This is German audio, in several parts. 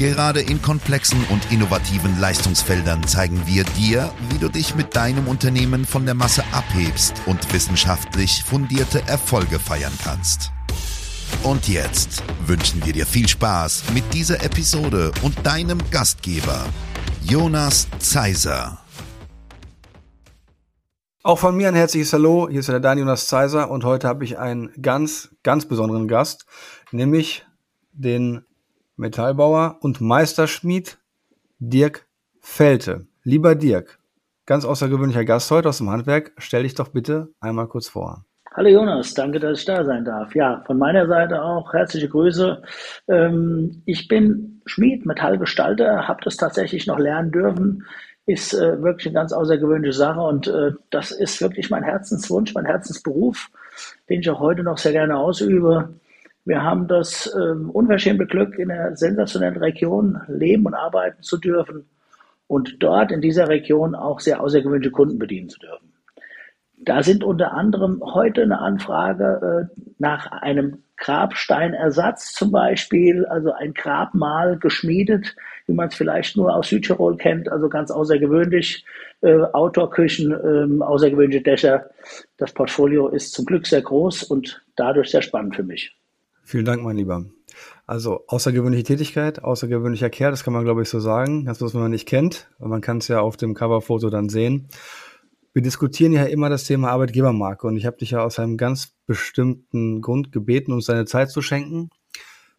Gerade in komplexen und innovativen Leistungsfeldern zeigen wir dir, wie du dich mit deinem Unternehmen von der Masse abhebst und wissenschaftlich fundierte Erfolge feiern kannst. Und jetzt wünschen wir dir viel Spaß mit dieser Episode und deinem Gastgeber, Jonas Zeiser. Auch von mir ein herzliches Hallo. Hier ist der Daniel Jonas Zeiser und heute habe ich einen ganz, ganz besonderen Gast, nämlich den Metallbauer und Meisterschmied Dirk Felte. Lieber Dirk, ganz außergewöhnlicher Gast heute aus dem Handwerk. Stell dich doch bitte einmal kurz vor. Hallo Jonas, danke, dass ich da sein darf. Ja, von meiner Seite auch herzliche Grüße. Ähm, ich bin Schmied, Metallgestalter, habe das tatsächlich noch lernen dürfen. Ist äh, wirklich eine ganz außergewöhnliche Sache und äh, das ist wirklich mein Herzenswunsch, mein Herzensberuf, den ich auch heute noch sehr gerne ausübe. Wir haben das ähm, unverschämte Glück, in einer sensationellen Region leben und arbeiten zu dürfen und dort in dieser Region auch sehr außergewöhnliche Kunden bedienen zu dürfen. Da sind unter anderem heute eine Anfrage äh, nach einem Grabsteinersatz zum Beispiel, also ein Grabmal geschmiedet, wie man es vielleicht nur aus Südtirol kennt, also ganz außergewöhnlich, äh, Outdoor-Küchen, äh, außergewöhnliche Dächer. Das Portfolio ist zum Glück sehr groß und dadurch sehr spannend für mich. Vielen Dank, mein Lieber. Also außergewöhnliche Tätigkeit, außergewöhnlicher Kerl, das kann man glaube ich so sagen. Das, was man nicht kennt, man kann es ja auf dem Coverfoto dann sehen. Wir diskutieren ja immer das Thema Arbeitgebermarke und ich habe dich ja aus einem ganz bestimmten Grund gebeten, uns deine Zeit zu schenken.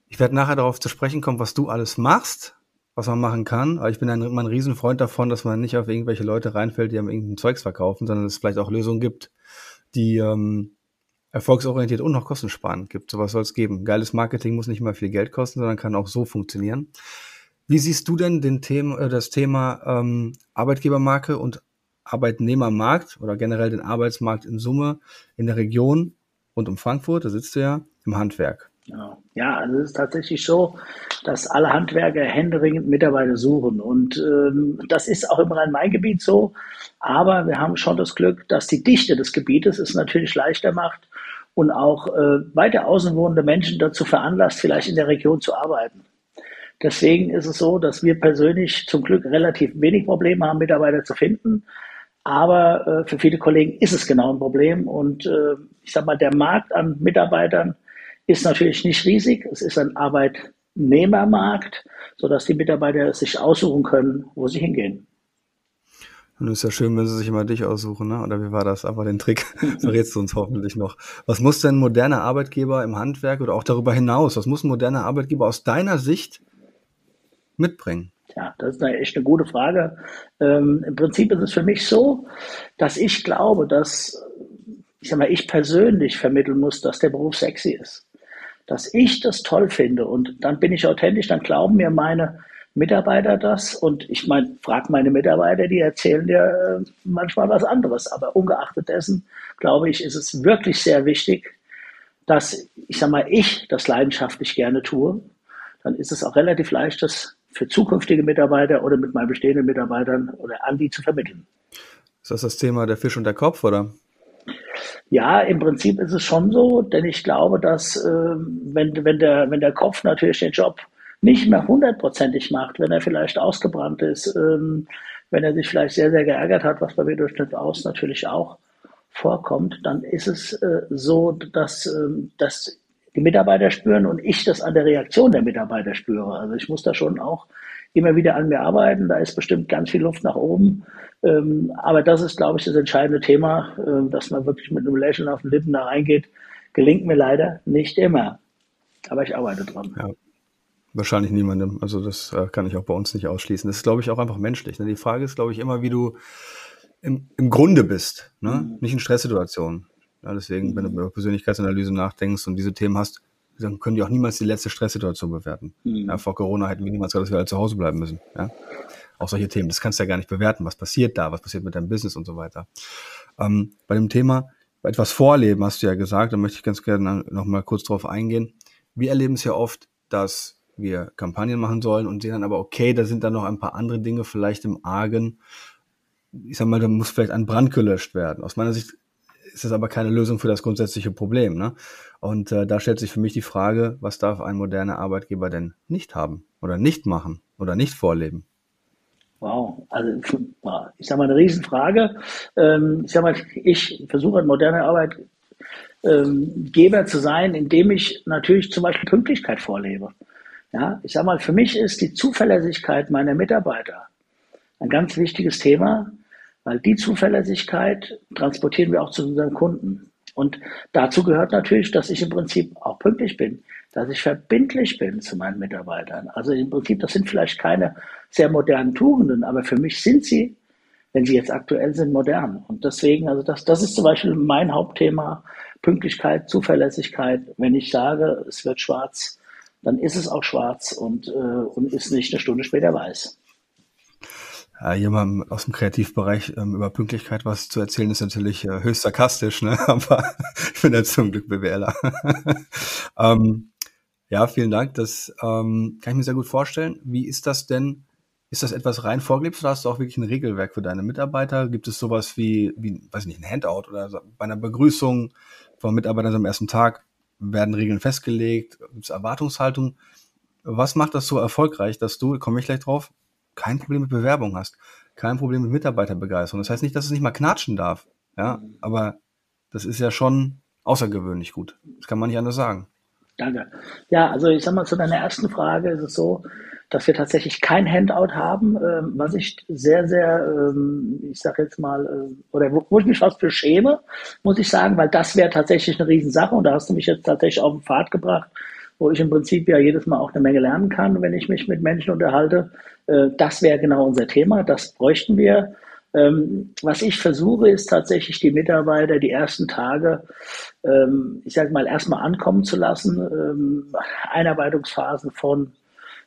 Ich werde nachher darauf zu sprechen kommen, was du alles machst, was man machen kann. Aber ich bin ein, immer ein Riesenfreund davon, dass man nicht auf irgendwelche Leute reinfällt, die einem irgendein Zeugs verkaufen, sondern es vielleicht auch Lösungen gibt, die ähm, erfolgsorientiert und noch kostensparend gibt. Sowas soll es geben. Geiles Marketing muss nicht mal viel Geld kosten, sondern kann auch so funktionieren. Wie siehst du denn den Thema, äh, das Thema ähm, Arbeitgebermarke und Arbeitnehmermarkt oder generell den Arbeitsmarkt in Summe in der Region rund um Frankfurt, da sitzt du ja, im Handwerk? Ja, also es ist tatsächlich so, dass alle Handwerker händeringend Mitarbeiter suchen. Und ähm, das ist auch im Rhein-Main-Gebiet so. Aber wir haben schon das Glück, dass die Dichte des Gebietes es natürlich leichter macht und auch äh, weiter außen wohnende Menschen dazu veranlasst, vielleicht in der Region zu arbeiten. Deswegen ist es so, dass wir persönlich zum Glück relativ wenig Probleme haben, Mitarbeiter zu finden. Aber äh, für viele Kollegen ist es genau ein Problem. Und äh, ich sage mal, der Markt an Mitarbeitern ist natürlich nicht riesig. Es ist ein Arbeitnehmermarkt, sodass die Mitarbeiter sich aussuchen können, wo sie hingehen. Und es ist ja schön, wenn sie sich immer dich aussuchen, ne? Oder wie war das? Aber den Trick verrätst du uns hoffentlich noch. Was muss denn ein moderner Arbeitgeber im Handwerk oder auch darüber hinaus, was muss ein moderner Arbeitgeber aus deiner Sicht mitbringen? Ja, das ist eine echt eine gute Frage. Ähm, Im Prinzip ist es für mich so, dass ich glaube, dass, ich sag mal, ich persönlich vermitteln muss, dass der Beruf sexy ist. Dass ich das toll finde und dann bin ich authentisch, dann glauben mir meine Mitarbeiter das und ich meine, frag meine Mitarbeiter, die erzählen dir äh, manchmal was anderes. Aber ungeachtet dessen, glaube ich, ist es wirklich sehr wichtig, dass, ich sag mal, ich das leidenschaftlich gerne tue. Dann ist es auch relativ leicht, das für zukünftige Mitarbeiter oder mit meinen bestehenden Mitarbeitern oder an die zu vermitteln. Ist das das Thema der Fisch und der Kopf, oder? Ja, im Prinzip ist es schon so, denn ich glaube, dass äh, wenn, wenn, der, wenn der Kopf natürlich den Job nicht mehr hundertprozentig macht, wenn er vielleicht ausgebrannt ist, ähm, wenn er sich vielleicht sehr, sehr geärgert hat, was bei mir aus natürlich auch vorkommt, dann ist es äh, so, dass, ähm, dass die Mitarbeiter spüren und ich das an der Reaktion der Mitarbeiter spüre. Also ich muss da schon auch immer wieder an mir arbeiten. Da ist bestimmt ganz viel Luft nach oben. Ähm, aber das ist, glaube ich, das entscheidende Thema, äh, dass man wirklich mit einem Lächeln auf den Lippen da reingeht. Gelingt mir leider nicht immer. Aber ich arbeite dran. Ja. Wahrscheinlich niemandem. Also das äh, kann ich auch bei uns nicht ausschließen. Das ist, glaube ich, auch einfach menschlich. Ne? Die Frage ist, glaube ich, immer, wie du im, im Grunde bist, ne? Mhm. nicht in Stresssituationen. Ja, deswegen, wenn du über Persönlichkeitsanalyse nachdenkst und diese Themen hast, dann können die auch niemals die letzte Stresssituation bewerten. Mhm. Ja, vor Corona hätten wir niemals gesagt, dass wir alle zu Hause bleiben müssen. Ja? Auch solche Themen. Das kannst du ja gar nicht bewerten. Was passiert da? Was passiert mit deinem Business und so weiter. Ähm, bei dem Thema etwas vorleben, hast du ja gesagt, da möchte ich ganz gerne noch mal kurz drauf eingehen. Wir erleben es ja oft, dass wir Kampagnen machen sollen und sehen dann aber, okay, da sind dann noch ein paar andere Dinge vielleicht im Argen. Ich sag mal, da muss vielleicht ein Brand gelöscht werden. Aus meiner Sicht ist das aber keine Lösung für das grundsätzliche Problem. Ne? Und äh, da stellt sich für mich die Frage, was darf ein moderner Arbeitgeber denn nicht haben oder nicht machen oder nicht vorleben? Wow, also ich sage mal eine Riesenfrage. Ähm, ich sage mal, ich versuche ein moderner Arbeitgeber zu sein, indem ich natürlich zum Beispiel Pünktlichkeit vorlebe. Ja, ich sage mal, für mich ist die Zuverlässigkeit meiner Mitarbeiter ein ganz wichtiges Thema, weil die Zuverlässigkeit transportieren wir auch zu unseren Kunden. Und dazu gehört natürlich, dass ich im Prinzip auch pünktlich bin, dass ich verbindlich bin zu meinen Mitarbeitern. Also im Prinzip, das sind vielleicht keine sehr modernen Tugenden, aber für mich sind sie, wenn sie jetzt aktuell sind, modern. Und deswegen, also das, das ist zum Beispiel mein Hauptthema, Pünktlichkeit, Zuverlässigkeit. Wenn ich sage, es wird schwarz, dann ist es auch schwarz und, äh, und ist nicht eine Stunde später weiß äh, jemandem aus dem Kreativbereich ähm, über Pünktlichkeit was zu erzählen, ist natürlich äh, höchst sarkastisch, ne? aber ich bin ja zum Glück BWLer. ähm, ja, vielen Dank. Das ähm, kann ich mir sehr gut vorstellen. Wie ist das denn? Ist das etwas rein vorgelebt oder hast du auch wirklich ein Regelwerk für deine Mitarbeiter? Gibt es sowas wie, wie weiß nicht, ein Handout oder so, bei einer Begrüßung von Mitarbeitern am ersten Tag werden Regeln festgelegt? Gibt es Erwartungshaltung? Was macht das so erfolgreich, dass du, komme ich gleich drauf, kein Problem mit Bewerbung hast, kein Problem mit Mitarbeiterbegeisterung. Das heißt nicht, dass es nicht mal knatschen darf, ja, mhm. aber das ist ja schon außergewöhnlich gut. Das kann man nicht anders sagen. Danke. Ja, also ich sag mal, zu deiner ersten Frage ist es so, dass wir tatsächlich kein Handout haben, ähm, was ich sehr, sehr, ähm, ich sag jetzt mal, äh, oder wo, wo, ich mich fast für schäme, muss ich sagen, weil das wäre tatsächlich eine Riesensache und da hast du mich jetzt tatsächlich auf den Pfad gebracht, wo ich im Prinzip ja jedes Mal auch eine Menge lernen kann, wenn ich mich mit Menschen unterhalte. Äh, das wäre genau unser Thema, das bräuchten wir. Ähm, was ich versuche, ist tatsächlich die Mitarbeiter die ersten Tage, ähm, ich sage mal, erstmal ankommen zu lassen. Ähm, Einarbeitungsphasen von,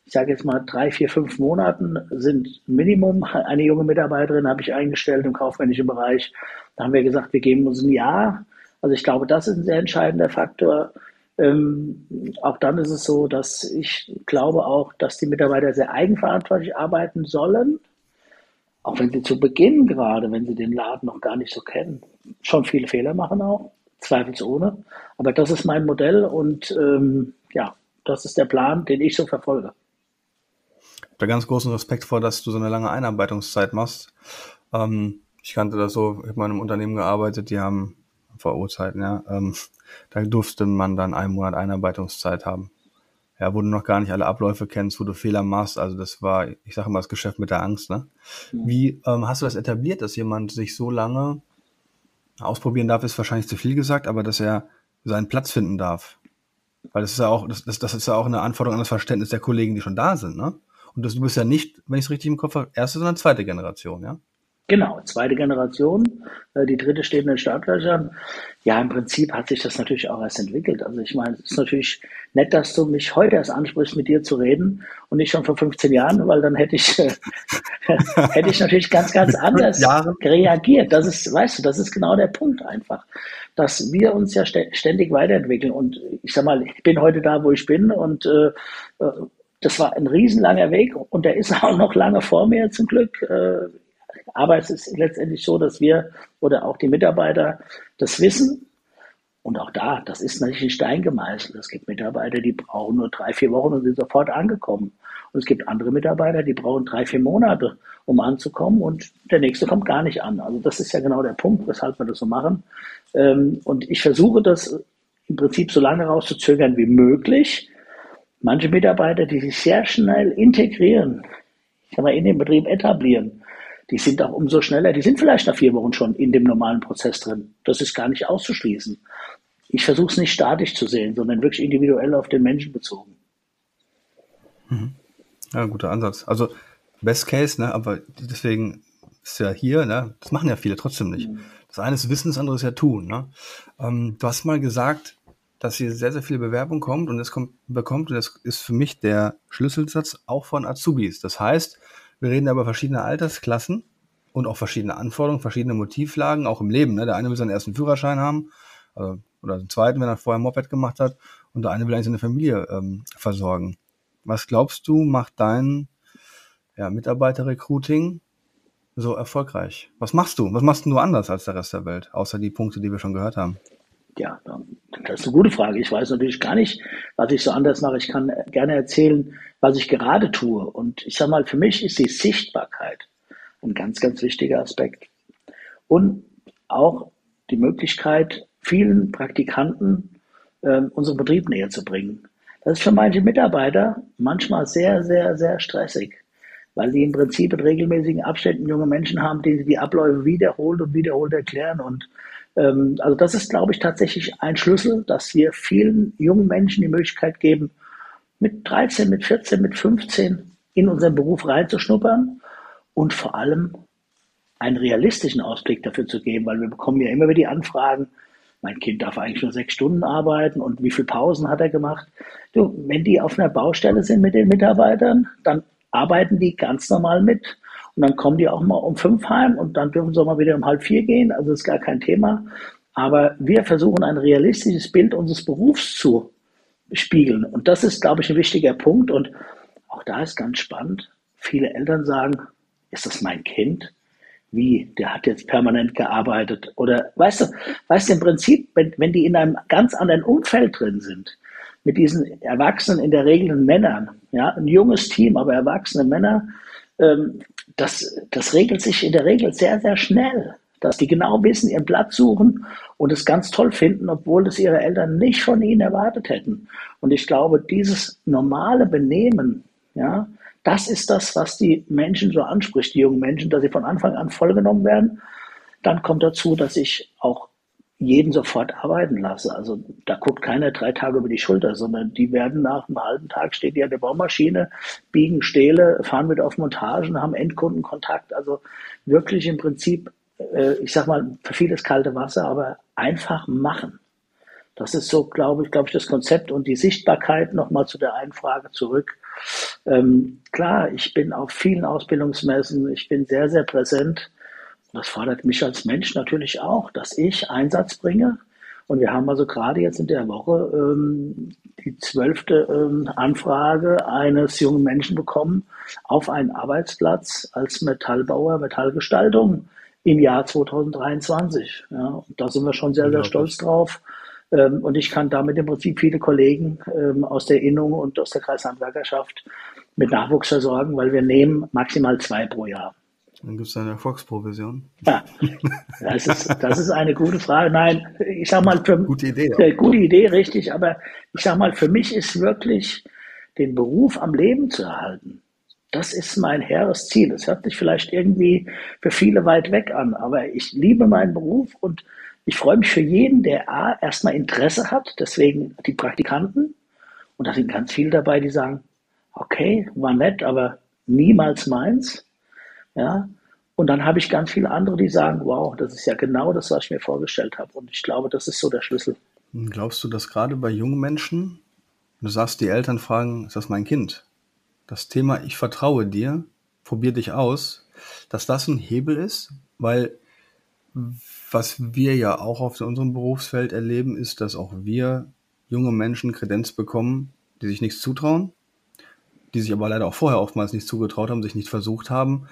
ich sage jetzt mal, drei, vier, fünf Monaten sind Minimum. Eine junge Mitarbeiterin habe ich eingestellt im kaufmännischen Bereich. Da haben wir gesagt, wir geben uns ein Jahr. Also ich glaube, das ist ein sehr entscheidender Faktor. Ähm, auch dann ist es so, dass ich glaube auch, dass die Mitarbeiter sehr eigenverantwortlich arbeiten sollen, auch wenn sie zu Beginn gerade, wenn sie den Laden noch gar nicht so kennen, schon viele Fehler machen auch, zweifelsohne. Aber das ist mein Modell und ähm, ja, das ist der Plan, den ich so verfolge. Ich habe da ganz großen Respekt vor, dass du so eine lange Einarbeitungszeit machst. Ähm, ich kannte das so, ich habe in einem Unternehmen gearbeitet, die haben vor Urzeiten, ja, ähm, da durfte man dann einen Monat Einarbeitungszeit haben. Ja, wo du noch gar nicht alle Abläufe kennst, wo du Fehler machst. Also das war, ich sage immer, das Geschäft mit der Angst. Ne? Mhm. Wie ähm, hast du das etabliert, dass jemand sich so lange ausprobieren darf, ist wahrscheinlich zu viel gesagt, aber dass er seinen Platz finden darf. Weil das ist ja auch, das, das, das ist ja auch eine Anforderung an das Verständnis der Kollegen, die schon da sind, ne? Und das, du bist ja nicht, wenn ich es richtig im Kopf habe, erste, sondern zweite Generation, ja? Genau, zweite Generation. Äh, die dritte steht in den Startlöchern. Ja, im Prinzip hat sich das natürlich auch erst entwickelt. Also ich meine, es ist natürlich nett, dass du mich heute erst ansprichst, mit dir zu reden und nicht schon vor 15 Jahren, weil dann hätte ich, hätte ich natürlich ganz, ganz anders reagiert. Das ist, weißt du, das ist genau der Punkt einfach, dass wir uns ja ständig weiterentwickeln. Und ich sag mal, ich bin heute da, wo ich bin und äh, äh, das war ein riesenlanger Weg und der ist auch noch lange vor mir zum Glück. Äh, aber es ist letztendlich so, dass wir oder auch die Mitarbeiter das wissen. Und auch da, das ist natürlich ein Stein gemeißelt. Es gibt Mitarbeiter, die brauchen nur drei, vier Wochen und sind sofort angekommen. Und es gibt andere Mitarbeiter, die brauchen drei, vier Monate, um anzukommen und der nächste kommt gar nicht an. Also das ist ja genau der Punkt, weshalb wir das so machen. Ähm, und ich versuche das im Prinzip so lange rauszuzögern wie möglich. Manche Mitarbeiter, die sich sehr schnell integrieren, ich sag mal, in den Betrieb etablieren, die sind auch umso schneller, die sind vielleicht nach vier Wochen schon in dem normalen Prozess drin. Das ist gar nicht auszuschließen. Ich versuche es nicht statisch zu sehen, sondern wirklich individuell auf den Menschen bezogen. Mhm. Ja, guter Ansatz. Also Best Case, ne, aber deswegen ist ja hier, ne, das machen ja viele trotzdem nicht. Mhm. Das eine ist Wissen, das andere ist ja Tun. Ne? Ähm, du hast mal gesagt, dass hier sehr, sehr viele Bewerbung kommt und es kommt, bekommt, und das ist für mich der Schlüsselsatz auch von Azubis. Das heißt, Wir reden über verschiedene Altersklassen und auch verschiedene Anforderungen, verschiedene Motivlagen, auch im Leben. Ne? Der eine will seinen ersten Führerschein haben also, oder den zweiten, wenn er vorher Moped gemacht hat und der eine will eigentlich seine Familie ähm, versorgen. Was glaubst du, macht dein ja, Mitarbeiter-Recruiting so erfolgreich? Was machst du? Was machst du anders als der Rest der Welt, außer die Punkte, die wir schon gehört haben? Ja, das ist eine gute Frage. Ich weiß natürlich gar nicht, was ich so anders mache. Ich kann gerne erzählen, was ich gerade tue. Und ich sage mal, für mich ist die Sichtbarkeit ein ganz, ganz wichtiger Aspekt. Und auch die Möglichkeit, vielen Praktikanten äh, unseren Betrieb näher zu bringen. Das ist für manche Mitarbeiter manchmal sehr, sehr, sehr stressig weil die im Prinzip in regelmäßigen Abständen junge Menschen haben, sie die Abläufe wiederholt und wiederholt erklären. Und ähm, also das ist, glaube ich, tatsächlich ein Schlüssel, dass wir vielen jungen Menschen die Möglichkeit geben, mit 13, mit 14, mit 15 in unseren Beruf reinzuschnuppern und vor allem einen realistischen Ausblick dafür zu geben, weil wir bekommen ja immer wieder die Anfragen, mein Kind darf eigentlich nur sechs Stunden arbeiten und wie viele Pausen hat er gemacht? Du, wenn die auf einer Baustelle sind mit den Mitarbeitern, dann arbeiten die ganz normal mit. Und dann kommen die auch mal um fünf heim und dann dürfen sie auch mal wieder um halb vier gehen. Also ist gar kein Thema. Aber wir versuchen ein realistisches Bild unseres Berufs zu spiegeln. Und das ist, glaube ich, ein wichtiger Punkt. Und auch da ist ganz spannend. Viele Eltern sagen, ist das mein Kind? Wie? Der hat jetzt permanent gearbeitet. Oder weißt du, weißt du, im Prinzip, wenn, wenn die in einem ganz anderen Umfeld drin sind, mit diesen Erwachsenen, in der Regel Männern, ja, ein junges Team, aber erwachsene Männer, ähm, das, das regelt sich in der Regel sehr, sehr schnell, dass die genau wissen, ihren Platz suchen und es ganz toll finden, obwohl das ihre Eltern nicht von ihnen erwartet hätten. Und ich glaube, dieses normale Benehmen, ja, das ist das, was die Menschen so anspricht, die jungen Menschen, dass sie von Anfang an vollgenommen werden. Dann kommt dazu, dass ich auch jeden sofort arbeiten lasse. Also da guckt keiner drei Tage über die Schulter, sondern die werden nach einem halben Tag stehen die an der Baumaschine, biegen Stähle, fahren mit auf Montagen, haben Endkundenkontakt. Also wirklich im Prinzip, äh, ich sag mal, für vieles kalte Wasser, aber einfach machen. Das ist so, glaube ich, glaube ich, das Konzept und die Sichtbarkeit nochmal zu der einen Frage zurück. Ähm, klar, ich bin auf vielen Ausbildungsmessen, ich bin sehr, sehr präsent das fordert mich als Mensch natürlich auch, dass ich Einsatz bringe. Und wir haben also gerade jetzt in der Woche ähm, die zwölfte ähm, Anfrage eines jungen Menschen bekommen auf einen Arbeitsplatz als Metallbauer, Metallgestaltung im Jahr 2023. Ja, und da sind wir schon sehr, sehr stolz drauf. Ähm, und ich kann damit im Prinzip viele Kollegen ähm, aus der Innung und aus der Kreishandwerkerschaft mit Nachwuchs versorgen, weil wir nehmen maximal zwei pro Jahr. Dann gibt es eine Erfolgsprovision. Ja, das ist, das ist eine gute Frage. Nein, ich sag mal, für, gute Idee. Äh, gute Idee, richtig. Aber ich sag mal, für mich ist wirklich den Beruf am Leben zu erhalten. Das ist mein hehres Ziel. Das hört sich vielleicht irgendwie für viele weit weg an, aber ich liebe meinen Beruf und ich freue mich für jeden, der A, erstmal Interesse hat, deswegen die Praktikanten. Und da sind ganz viele dabei, die sagen, okay, war nett, aber niemals meins. Ja? Und dann habe ich ganz viele andere, die sagen, wow, das ist ja genau das, was ich mir vorgestellt habe. Und ich glaube, das ist so der Schlüssel. Glaubst du, dass gerade bei jungen Menschen, du sagst, die Eltern fragen, ist das mein Kind? Das Thema, ich vertraue dir, probier dich aus, dass das ein Hebel ist, weil was wir ja auch auf unserem Berufsfeld erleben, ist, dass auch wir junge Menschen Kredenz bekommen, die sich nichts zutrauen, die sich aber leider auch vorher oftmals nicht zugetraut haben, sich nicht versucht haben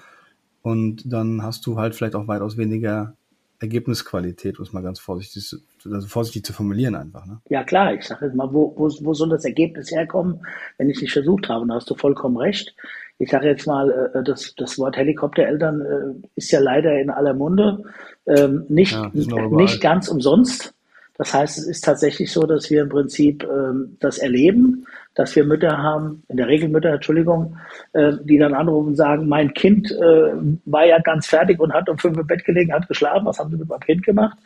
und dann hast du halt vielleicht auch weitaus weniger Ergebnisqualität, um es mal ganz vorsichtig, also vorsichtig zu formulieren einfach. Ne? Ja klar, ich sage jetzt mal, wo, wo, wo soll das Ergebnis herkommen, wenn ich es nicht versucht habe? Und da hast du vollkommen recht. Ich sage jetzt mal, äh, das, das Wort Helikoptereltern äh, ist ja leider in aller Munde. Ähm, nicht, ja, nicht ganz umsonst. Das heißt, es ist tatsächlich so, dass wir im Prinzip ähm, das erleben, dass wir Mütter haben, in der Regel Mütter, Entschuldigung, äh, die dann anrufen und sagen, mein Kind äh, war ja ganz fertig und hat um fünf im Bett gelegen, hat geschlafen, was haben Sie mit meinem Kind gemacht?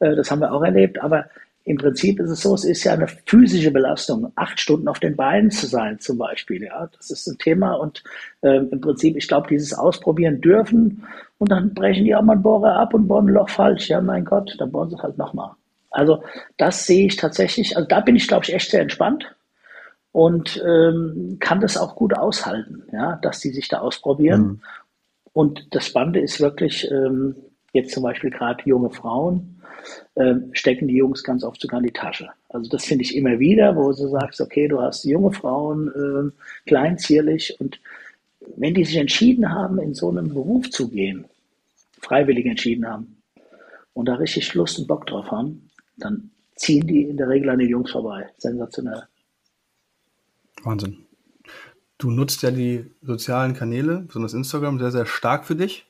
Äh, das haben wir auch erlebt, aber im Prinzip ist es so, es ist ja eine physische Belastung, acht Stunden auf den Beinen zu sein zum Beispiel. Ja, das ist ein Thema und äh, im Prinzip, ich glaube, dieses Ausprobieren dürfen und dann brechen die auch mal ein Bohrer ab und bohren ein Loch falsch. Ja, mein Gott, dann bohren sie halt nochmal. Also das sehe ich tatsächlich, also da bin ich, glaube ich, echt sehr entspannt. und ähm, kann das auch gut aushalten, ja, dass die sich da ausprobieren. Mhm. Und das Spannende ist wirklich, ähm, jetzt zum Beispiel gerade junge Frauen, ähm, stecken die Jungs ganz oft sogar in die Tasche. Also das finde ich immer wieder, wo du sagst, okay, du hast junge Frauen, äh, klein, zierlich und wenn die sich entschieden haben, in so einen Beruf zu gehen, freiwillig entschieden haben und da richtig Lust und Bock drauf haben, dann ziehen die in der Regel an den Jungs vorbei. Sensationell. Wahnsinn. Du nutzt ja die sozialen Kanäle, besonders Instagram, sehr, sehr stark für dich.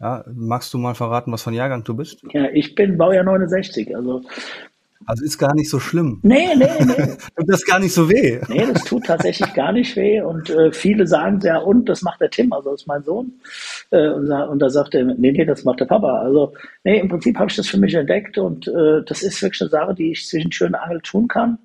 Ja, magst du mal verraten, was von Jahrgang du bist? Ja, ich bin Baujahr 69, also also ist gar nicht so schlimm. Nee, nee, nee. tut das gar nicht so weh. Nee, das tut tatsächlich gar nicht weh. Und äh, viele sagen ja, und das macht der Tim, also das ist mein Sohn. Äh, und, und da sagt er, nee, nee, das macht der Papa. Also, nee, im Prinzip habe ich das für mich entdeckt und äh, das ist wirklich eine Sache, die ich zwischen Schön Angel tun kann,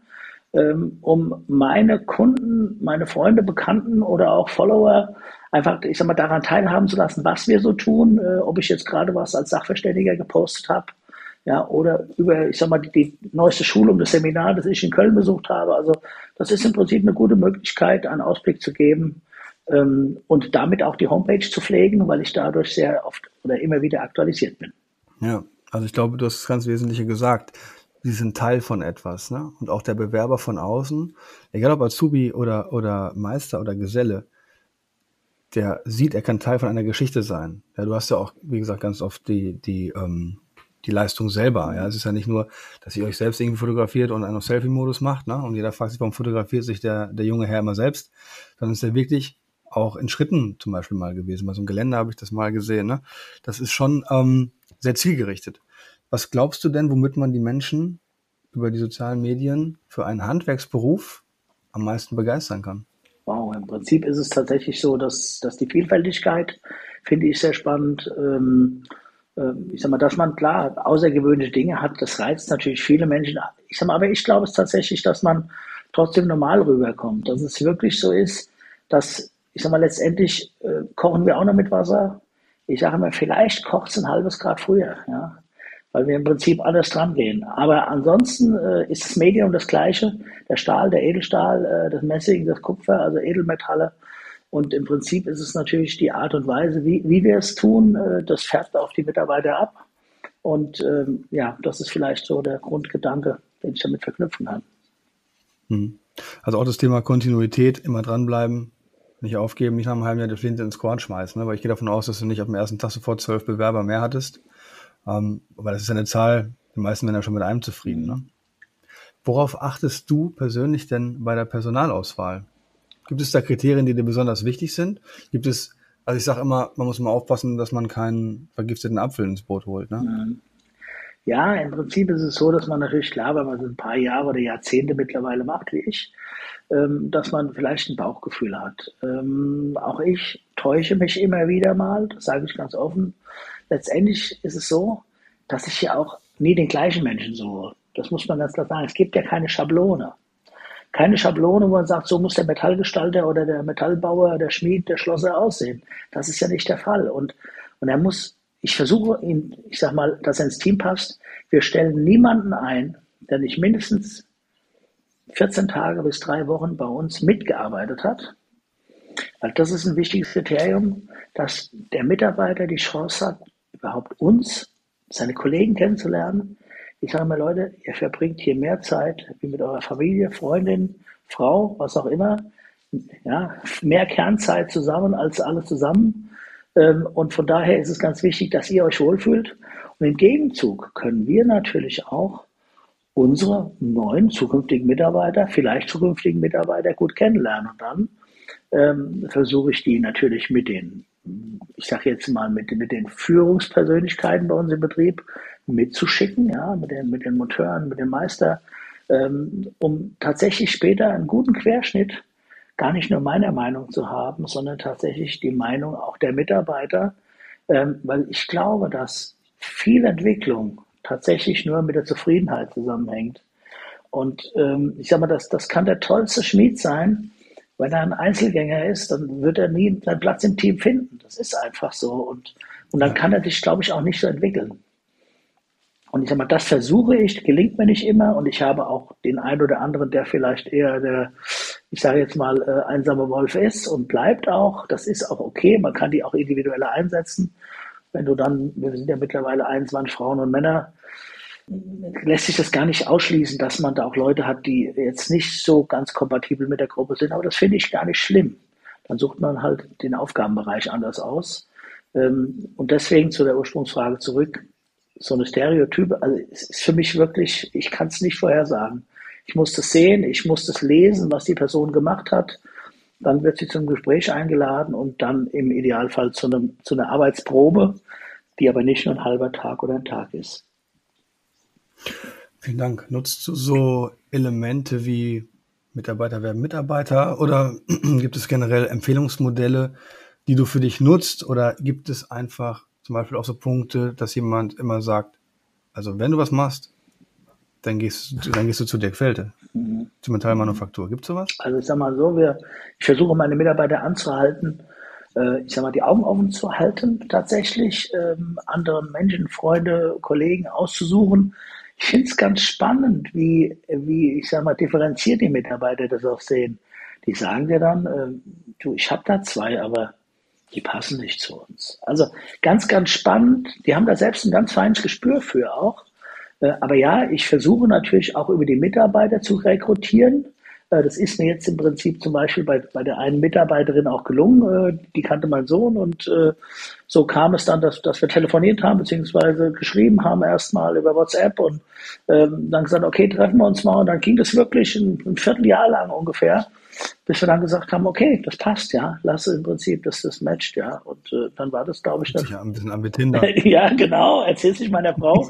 ähm, um meine Kunden, meine Freunde, Bekannten oder auch Follower einfach, ich sag mal, daran teilhaben zu lassen, was wir so tun, äh, ob ich jetzt gerade was als Sachverständiger gepostet habe ja, oder über, ich sag mal, die, die neueste Schulung, das Seminar, das ich in Köln besucht habe. Also das ist im Prinzip eine gute Möglichkeit, einen Ausblick zu geben ähm, und damit auch die Homepage zu pflegen, weil ich dadurch sehr oft oder immer wieder aktualisiert bin. Ja, also ich glaube, du hast das ganz Wesentliche gesagt. Sie sind Teil von etwas, ne? Und auch der Bewerber von außen, egal ob Azubi oder, oder Meister oder Geselle, der sieht, er kann Teil von einer Geschichte sein. Ja, du hast ja auch, wie gesagt, ganz oft die, die ähm, die Leistung selber. Ja, es ist ja nicht nur, dass ihr euch selbst irgendwie fotografiert und einen Selfie-Modus macht, ne? Und jeder fragt sich, warum fotografiert sich der, der junge Herr immer selbst? Dann ist er wirklich auch in Schritten zum Beispiel mal gewesen. Bei so einem Gelände habe ich das mal gesehen. Ne? Das ist schon ähm, sehr zielgerichtet. Was glaubst du denn, womit man die Menschen über die sozialen Medien für einen Handwerksberuf am meisten begeistern kann? Wow, im Prinzip ist es tatsächlich so, dass, dass die Vielfältigkeit finde ich sehr spannend. Ähm, ähm, ich sag mal, dass man klar außergewöhnliche Dinge hat, das reizt natürlich viele Menschen. Ich sag mal, aber ich glaube es tatsächlich, dass man trotzdem normal rüberkommt, dass es wirklich so ist, dass, ich sag mal, letztendlich äh, kochen wir auch noch mit Wasser. Ich sage immer, vielleicht kocht es ein halbes Grad früher, ja, weil wir im Prinzip alles dran gehen. Aber ansonsten äh, ist das Medium das gleiche. Der Stahl, der Edelstahl, äh, das Messing, das Kupfer, also Edelmetalle und im Prinzip ist es natürlich die Art und Weise, wie, wie wir es tun, äh, das färbt auf die Mitarbeiter ab. Und ähm, ja, das ist vielleicht so der Grundgedanke, den ich damit verknüpfen kann. Mhm. Also auch das Thema Kontinuität, immer dranbleiben, nicht aufgeben, nicht nach einem halben Jahr die Flinte ins Korn schmeißen. Ne? Weil ich gehe davon aus, dass du nicht auf dem ersten Tag sofort zwölf Bewerber mehr hattest. Ähm, aber das ist eine Zahl, die meisten werden ja schon mit einem zufrieden. Ne? Worauf achtest du persönlich denn bei der Personalauswahl? Gibt es da Kriterien, die dir besonders wichtig sind? Gibt es, also ich sage immer, man muss mal aufpassen, dass man keinen vergifteten Apfel ins Boot holt. Ne? Ja, im Prinzip ist es so, dass man natürlich klar, wenn man so ein paar Jahre oder Jahrzehnte mittlerweile macht, wie ich, ähm, dass man vielleicht ein Bauchgefühl hat. Ähm, auch ich täusche mich immer wieder mal, das sage ich ganz offen. Letztendlich ist es so, dass ich ja auch nie den gleichen Menschen suche. Das muss man ganz klar sagen. Es gibt ja keine Schablone keine Schablone, wo man sagt, so muss der Metallgestalter oder der Metallbauer, der Schmied, der Schlosser aussehen. Das ist ja nicht der Fall. Und, und er muss, ich versuche ihn, ich sag mal, dass er ins Team passt. Wir stellen niemanden ein, der nicht mindestens 14 Tage bis drei Wochen bei uns mitgearbeitet hat. Weil das ist ein wichtiges Kriterium, dass der Mitarbeiter die Chance hat, überhaupt uns, seine Kollegen kennenzulernen, ich sage mal, Leute, ihr verbringt hier mehr Zeit wie mit eurer Familie, Freundin, Frau, was auch immer. Ja, mehr Kernzeit zusammen als alle zusammen. Ähm, und von daher ist es ganz wichtig, dass ihr euch wohlfühlt. Und im Gegenzug können wir natürlich auch unsere neuen zukünftigen Mitarbeiter, vielleicht zukünftigen Mitarbeiter gut kennenlernen. Und dann ähm, versuche ich die natürlich mit den, ich sage jetzt mal, mit, mit den Führungspersönlichkeiten bei uns im Betrieb mitzuschicken, ja, mit den, mit den Motoren, mit dem Meister, ähm, um tatsächlich später einen guten Querschnitt gar nicht nur meiner Meinung zu haben, sondern tatsächlich die Meinung auch der Mitarbeiter, ähm, weil ich glaube, dass viel Entwicklung tatsächlich nur mit der Zufriedenheit zusammenhängt. Und ähm, ich sage mal, das, das kann der tollste Schmied sein. Wenn er ein Einzelgänger ist, dann wird er nie seinen Platz im Team finden. Das ist einfach so. Und, und dann kann er sich, glaube ich, auch nicht so entwickeln. Und ich sage mal, das versuche ich, gelingt mir nicht immer. Und ich habe auch den einen oder anderen, der vielleicht eher der, ich sage jetzt mal, äh, einsame Wolf ist und bleibt auch. Das ist auch okay. Man kann die auch individueller einsetzen. Wenn du dann, wir sind ja mittlerweile 21 Frauen und Männer, lässt sich das gar nicht ausschließen, dass man da auch Leute hat, die jetzt nicht so ganz kompatibel mit der Gruppe sind. Aber das finde ich gar nicht schlimm. Dann sucht man halt den Aufgabenbereich anders aus. Ähm, und deswegen zu der Ursprungsfrage zurück so eine Stereotype, also es ist für mich wirklich, ich kann es nicht vorhersagen. Ich muss das sehen, ich muss das lesen, was die Person gemacht hat. Dann wird sie zum Gespräch eingeladen und dann im Idealfall zu, einem, zu einer Arbeitsprobe, die aber nicht nur ein halber Tag oder ein Tag ist. Vielen Dank. Nutzt du so Elemente wie Mitarbeiter werden Mitarbeiter oder gibt es generell Empfehlungsmodelle, die du für dich nutzt oder gibt es einfach zum Beispiel auch so Punkte, dass jemand immer sagt, also wenn du was machst, dann gehst, du, dann gehst du zu Dirk Felte, mhm. zur Metallmanufaktur. Gibt es sowas? Also ich sag mal so, wir, ich versuche meine Mitarbeiter anzuhalten, äh, ich sag mal, die Augen offen zu halten, tatsächlich, ähm, andere Menschen, Freunde, Kollegen auszusuchen. Ich finde es ganz spannend, wie, wie, ich sag mal, differenziert die Mitarbeiter das auch sehen. Die sagen dir dann, äh, du, ich habe da zwei, aber die passen nicht zu uns. Also ganz, ganz spannend. Die haben da selbst ein ganz feines Gespür für auch. Äh, aber ja, ich versuche natürlich auch über die Mitarbeiter zu rekrutieren. Äh, das ist mir jetzt im Prinzip zum Beispiel bei, bei der einen Mitarbeiterin auch gelungen. Äh, die kannte mein Sohn und so kam es dann, dass, dass wir telefoniert haben, beziehungsweise geschrieben haben erstmal über WhatsApp und ähm, dann gesagt, okay, treffen wir uns mal. Und dann ging das wirklich ein, ein Vierteljahr lang ungefähr bis wir dann gesagt haben, okay, das passt, ja, lasse im Prinzip, dass das matcht, ja. Und äh, dann war das, glaube ich, dann. Ja, ein bisschen am Betinder. ja, genau, erzähl's ich meiner Frau.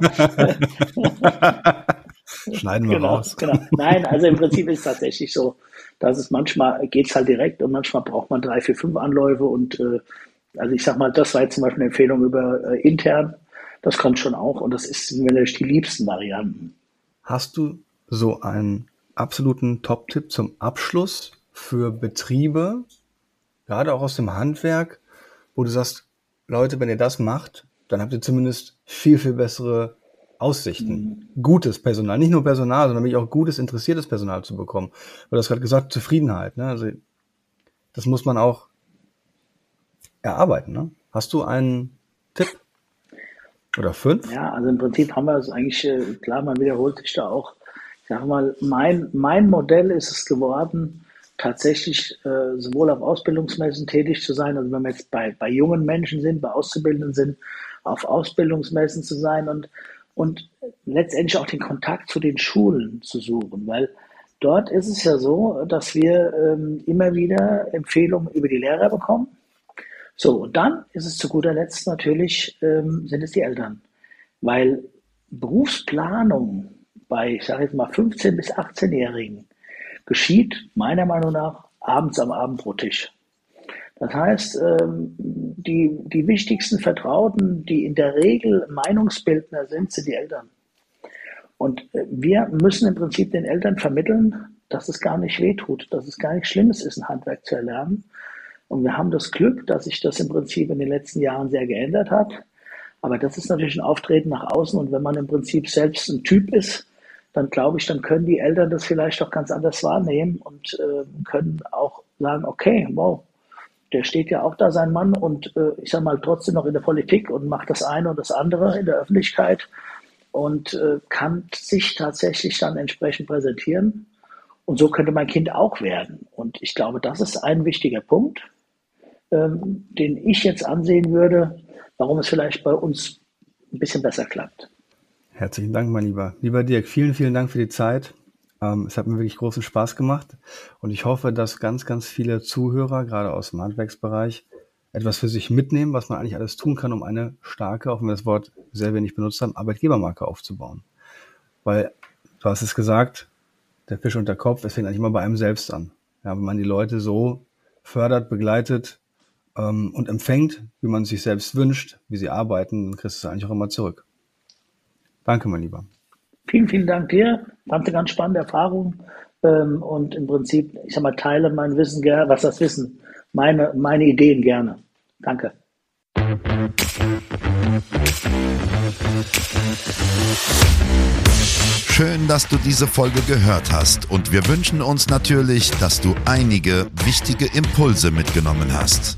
Schneiden wir genau, raus. Genau. Nein, also im Prinzip ist es tatsächlich so, dass es manchmal geht's halt direkt und manchmal braucht man drei, vier, fünf Anläufe und äh, also ich sag mal, das war jetzt zum Beispiel eine Empfehlung über äh, intern. Das kommt schon auch und das ist natürlich die liebsten Varianten. Hast du so einen absoluten Top-Tipp zum Abschluss für Betriebe, gerade auch aus dem Handwerk, wo du sagst, Leute, wenn ihr das macht, dann habt ihr zumindest viel, viel bessere Aussichten. Mhm. Gutes Personal, nicht nur Personal, sondern wirklich auch gutes, interessiertes Personal zu bekommen. Du hast gerade gesagt, Zufriedenheit. Ne? Also das muss man auch erarbeiten. Ne? Hast du einen Tipp? Oder fünf? Ja, also im Prinzip haben wir es eigentlich, äh, klar, man wiederholt sich da auch sag mal, mein, mein Modell ist es geworden, tatsächlich äh, sowohl auf Ausbildungsmessen tätig zu sein, also wenn wir jetzt bei, bei jungen Menschen sind, bei Auszubildenden sind, auf Ausbildungsmessen zu sein und, und letztendlich auch den Kontakt zu den Schulen zu suchen, weil dort ist es ja so, dass wir ähm, immer wieder Empfehlungen über die Lehrer bekommen. So, und dann ist es zu guter Letzt natürlich, ähm, sind es die Eltern, weil Berufsplanung bei, ich sage jetzt mal, 15- bis 18-Jährigen geschieht meiner Meinung nach abends am Abendbrottisch. Das heißt, ähm, die, die wichtigsten Vertrauten, die in der Regel Meinungsbildner sind, sind die Eltern. Und äh, wir müssen im Prinzip den Eltern vermitteln, dass es gar nicht wehtut, dass es gar nichts Schlimmes ist, ein Handwerk zu erlernen. Und wir haben das Glück, dass sich das im Prinzip in den letzten Jahren sehr geändert hat. Aber das ist natürlich ein Auftreten nach außen. Und wenn man im Prinzip selbst ein Typ ist, dann glaube ich, dann können die Eltern das vielleicht auch ganz anders wahrnehmen und äh, können auch sagen, okay, wow, der steht ja auch da, sein Mann, und äh, ich sage mal trotzdem noch in der Politik und macht das eine und das andere in der Öffentlichkeit und äh, kann sich tatsächlich dann entsprechend präsentieren. Und so könnte mein Kind auch werden. Und ich glaube, das ist ein wichtiger Punkt, ähm, den ich jetzt ansehen würde, warum es vielleicht bei uns ein bisschen besser klappt. Herzlichen Dank, mein Lieber. Lieber Dirk, vielen, vielen Dank für die Zeit. Ähm, es hat mir wirklich großen Spaß gemacht und ich hoffe, dass ganz, ganz viele Zuhörer, gerade aus dem Handwerksbereich, etwas für sich mitnehmen, was man eigentlich alles tun kann, um eine starke, auch wenn wir das Wort sehr wenig benutzt haben, Arbeitgebermarke aufzubauen. Weil, du hast es gesagt, der Fisch und der Kopf, es fängt eigentlich immer bei einem selbst an. Ja, wenn man die Leute so fördert, begleitet ähm, und empfängt, wie man sich selbst wünscht, wie sie arbeiten, dann kriegst du es eigentlich auch immer zurück. Danke, mein Lieber. Vielen, vielen Dank dir. Fand eine ganz spannende Erfahrung. Ähm, und im Prinzip, ich sag mal, teile mein Wissen gerne, was das Wissen, meine, meine Ideen gerne. Danke. Schön, dass du diese Folge gehört hast und wir wünschen uns natürlich, dass du einige wichtige Impulse mitgenommen hast.